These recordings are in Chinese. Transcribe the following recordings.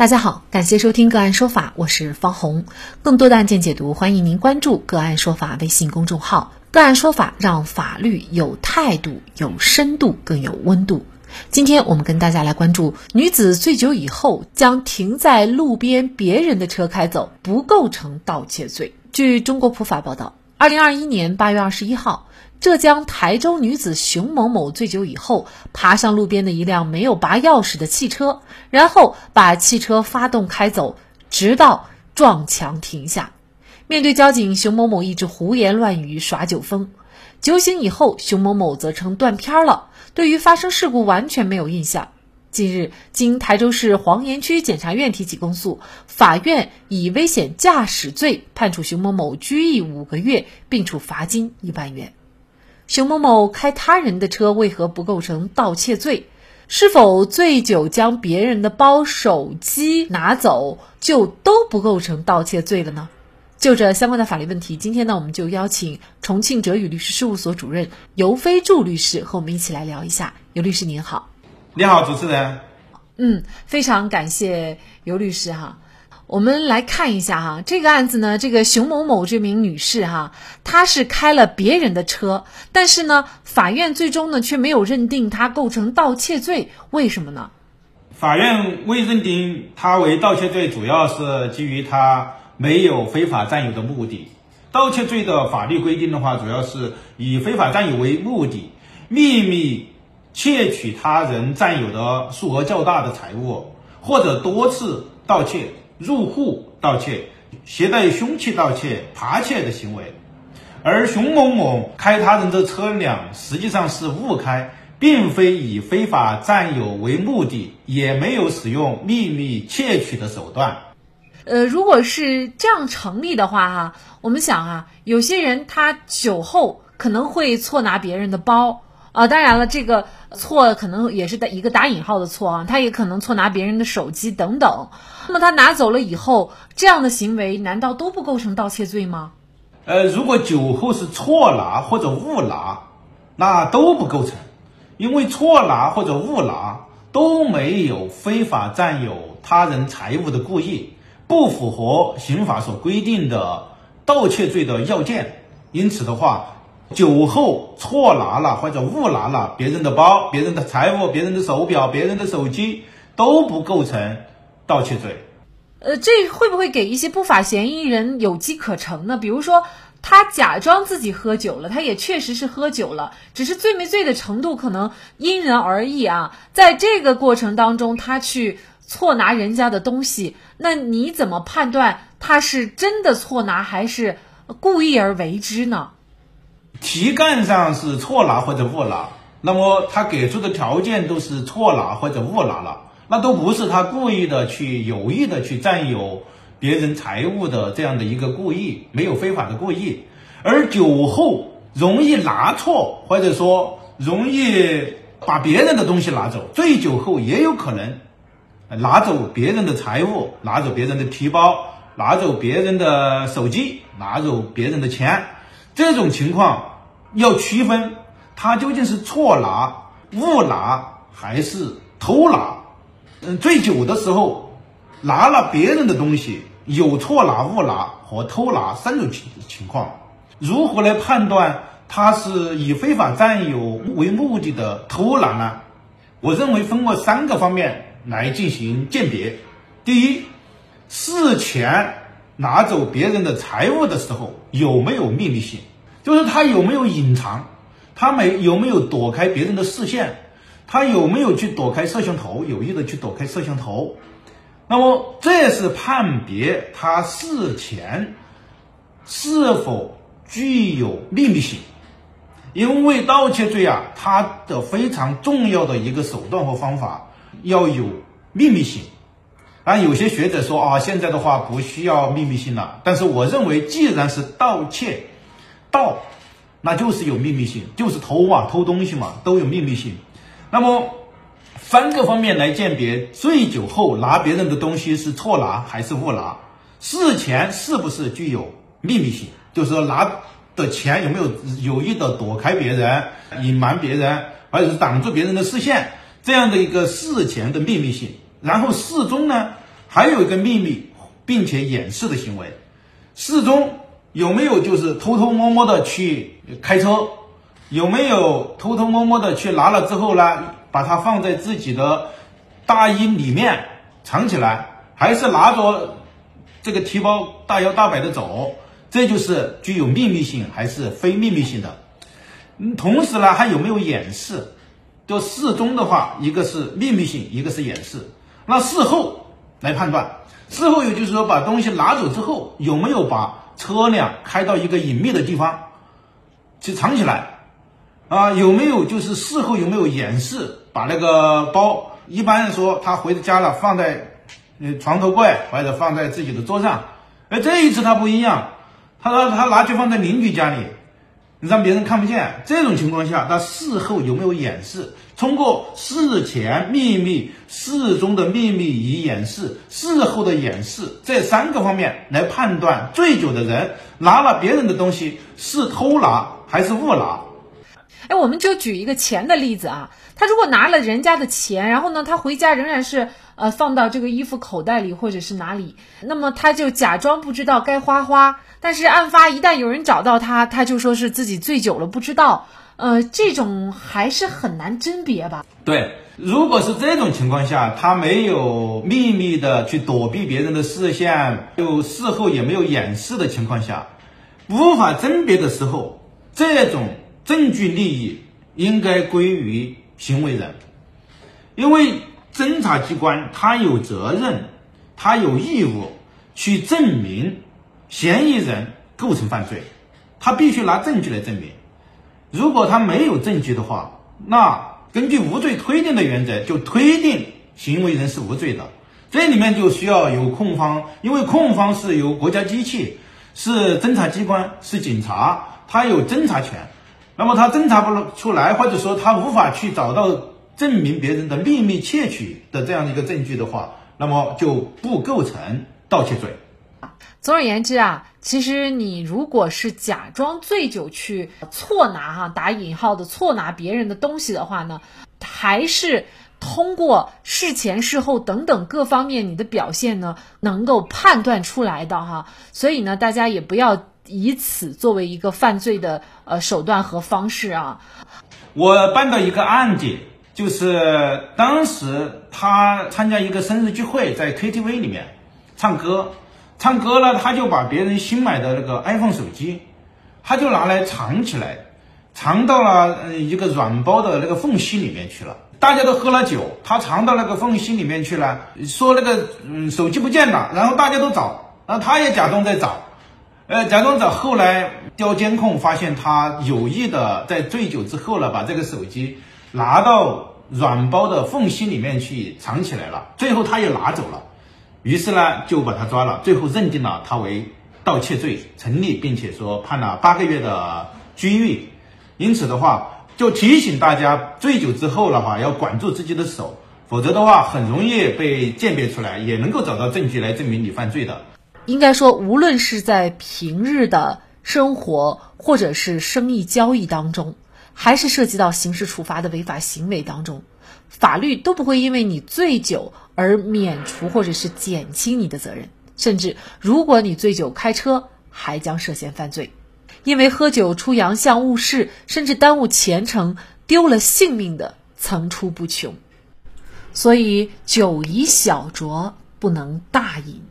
大家好，感谢收听个案说法，我是方红。更多的案件解读，欢迎您关注个案说法微信公众号。个案说法让法律有态度、有深度、更有温度。今天我们跟大家来关注：女子醉酒以后将停在路边别人的车开走，不构成盗窃罪。据中国普法报道，二零二一年八月二十一号。浙江台州女子熊某某醉酒以后，爬上路边的一辆没有拔钥匙的汽车，然后把汽车发动开走，直到撞墙停下。面对交警，熊某某一直胡言乱语耍酒疯。酒醒以后，熊某某则称断片了，对于发生事故完全没有印象。近日，经台州市黄岩区检察院提起公诉，法院以危险驾驶罪判处熊某某拘役五个月，并处罚金一万元。熊某某开他人的车，为何不构成盗窃罪？是否醉酒将别人的包、手机拿走，就都不构成盗窃罪了呢？就这相关的法律问题，今天呢，我们就邀请重庆哲宇律师事务所主任尤飞柱律师和我们一起来聊一下。尤律师您好，你好，主持人。嗯，非常感谢尤律师哈。我们来看一下哈，这个案子呢，这个熊某某这名女士哈，她是开了别人的车，但是呢，法院最终呢却没有认定她构成盗窃罪，为什么呢？法院未认定她为盗窃罪，主要是基于她没有非法占有的目的。盗窃罪的法律规定的话，主要是以非法占有为目的，秘密窃取他人占有的数额较大的财物，或者多次盗窃。入户盗窃、携带凶器盗窃、扒窃的行为，而熊某某开他人的车辆实际上是误开，并非以非法占有为目的，也没有使用秘密窃取的手段。呃，如果是这样成立的话，哈，我们想啊，有些人他酒后可能会错拿别人的包。啊，当然了，这个错可能也是打一个打引号的错啊，他也可能错拿别人的手机等等。那么他拿走了以后，这样的行为难道都不构成盗窃罪吗？呃，如果酒后是错拿或者误拿，那都不构成，因为错拿或者误拿都没有非法占有他人财物的故意，不符合刑法所规定的盗窃罪的要件，因此的话。酒后错拿了或者误拿了别人的包、别人的财物、别人的手表、别人的手机，都不构成盗窃罪。呃，这会不会给一些不法嫌疑人有机可乘呢？比如说，他假装自己喝酒了，他也确实是喝酒了，只是醉没醉的程度可能因人而异啊。在这个过程当中，他去错拿人家的东西，那你怎么判断他是真的错拿还是故意而为之呢？题干上是错拿或者误拿，那么他给出的条件都是错拿或者误拿了，那都不是他故意的去有意的去占有别人财物的这样的一个故意，没有非法的故意。而酒后容易拿错，或者说容易把别人的东西拿走，醉酒后也有可能拿走别人的财物，拿走别人的皮包，拿走别人的手机，拿走别人的钱，这种情况。要区分，他究竟是错拿、误拿还是偷拿？嗯，醉酒的时候拿了别人的东西，有错拿、误拿和偷拿三种情情况。如何来判断他是以非法占有为目的的偷拿呢？我认为分为三个方面来进行鉴别。第一，事前拿走别人的财物的时候有没有秘密性？就是他有没有隐藏，他没有没有躲开别人的视线，他有没有去躲开摄像头，有意的去躲开摄像头，那么这是判别他事前是否具有秘密性。因为盗窃罪啊，它的非常重要的一个手段和方法要有秘密性。但有些学者说啊，现在的话不需要秘密性了。但是我认为，既然是盗窃，盗，那就是有秘密性，就是偷啊，偷东西嘛，都有秘密性。那么，三个方面来鉴别醉酒后拿别人的东西是错拿还是误拿，事前是不是具有秘密性，就是说拿的钱有没有有意的躲开别人、隐瞒别人，或者是挡住别人的视线，这样的一个事前的秘密性。然后事中呢，还有一个秘密并且掩饰的行为。事中有没有就是偷偷摸摸的去开车？有没有偷偷摸摸的去拿了之后呢，把它放在自己的大衣里面藏起来，还是拿着这个提包大摇大摆的走？这就是具有秘密性还是非秘密性的。同时呢，还有没有掩饰？就事中的话，一个是秘密性，一个是掩饰。那事后来判断，事后也就是说把东西拿走之后，有没有把车辆开到一个隐秘的地方去藏起来？啊，有没有就是事后有没有掩饰，把那个包，一般说他回家了，放在呃床头柜或者放在自己的桌上。哎，这一次他不一样，他说他拿去放在邻居家里，你让别人看不见。这种情况下，那事后有没有掩饰？通过事前秘密、事中的秘密与掩饰、事后的掩饰这三个方面来判断醉酒的人拿了别人的东西是偷拿还是误拿。哎，我们就举一个钱的例子啊，他如果拿了人家的钱，然后呢，他回家仍然是呃放到这个衣服口袋里或者是哪里，那么他就假装不知道该花花，但是案发一旦有人找到他，他就说是自己醉酒了不知道，呃，这种还是很难甄别吧？对，如果是这种情况下，他没有秘密的去躲避别人的视线，就事后也没有掩饰的情况下，无法甄别的时候，这种。证据利益应该归于行为人，因为侦查机关他有责任，他有义务去证明嫌疑人构成犯罪，他必须拿证据来证明。如果他没有证据的话，那根据无罪推定的原则，就推定行为人是无罪的。这里面就需要有控方，因为控方是由国家机器，是侦查机关，是警察，他有侦查权。那么他侦查不出来，或者说他无法去找到证明别人的秘密窃取的这样的一个证据的话，那么就不构成盗窃罪。总而言之啊，其实你如果是假装醉酒去错拿哈打引号的错拿别人的东西的话呢，还是通过事前事后等等各方面你的表现呢，能够判断出来的哈。所以呢，大家也不要。以此作为一个犯罪的呃手段和方式啊，我办到一个案件，就是当时他参加一个生日聚会，在 KTV 里面唱歌，唱歌呢，他就把别人新买的那个 iPhone 手机，他就拿来藏起来，藏到了一个软包的那个缝隙里面去了。大家都喝了酒，他藏到那个缝隙里面去了，说那个嗯手机不见了，然后大家都找，然后他也假装在找。呃，假装者后来调监控，发现他有意的在醉酒之后呢，把这个手机拿到软包的缝隙里面去藏起来了。最后他也拿走了，于是呢就把他抓了，最后认定了他为盗窃罪成立，并且说判了八个月的拘役。因此的话，就提醒大家，醉酒之后的话要管住自己的手，否则的话很容易被鉴别出来，也能够找到证据来证明你犯罪的。应该说，无论是在平日的生活，或者是生意交易当中，还是涉及到刑事处罚的违法行为当中，法律都不会因为你醉酒而免除或者是减轻你的责任。甚至，如果你醉酒开车，还将涉嫌犯罪，因为喝酒出洋相误事，甚至耽误前程、丢了性命的层出不穷。所以，酒宜小酌，不能大饮。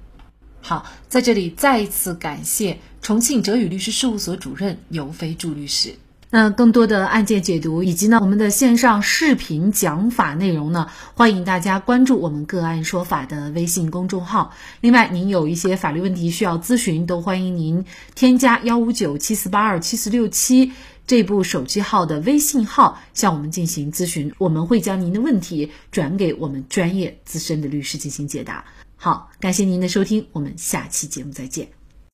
好，在这里再一次感谢重庆哲宇律师事务所主任尤飞祝律师。那更多的案件解读以及呢我们的线上视频讲法内容呢，欢迎大家关注我们个案说法的微信公众号。另外，您有一些法律问题需要咨询，都欢迎您添加幺五九七四八二七四六七这部手机号的微信号向我们进行咨询，我们会将您的问题转给我们专业资深的律师进行解答。好，感谢您的收听，我们下期节目再见。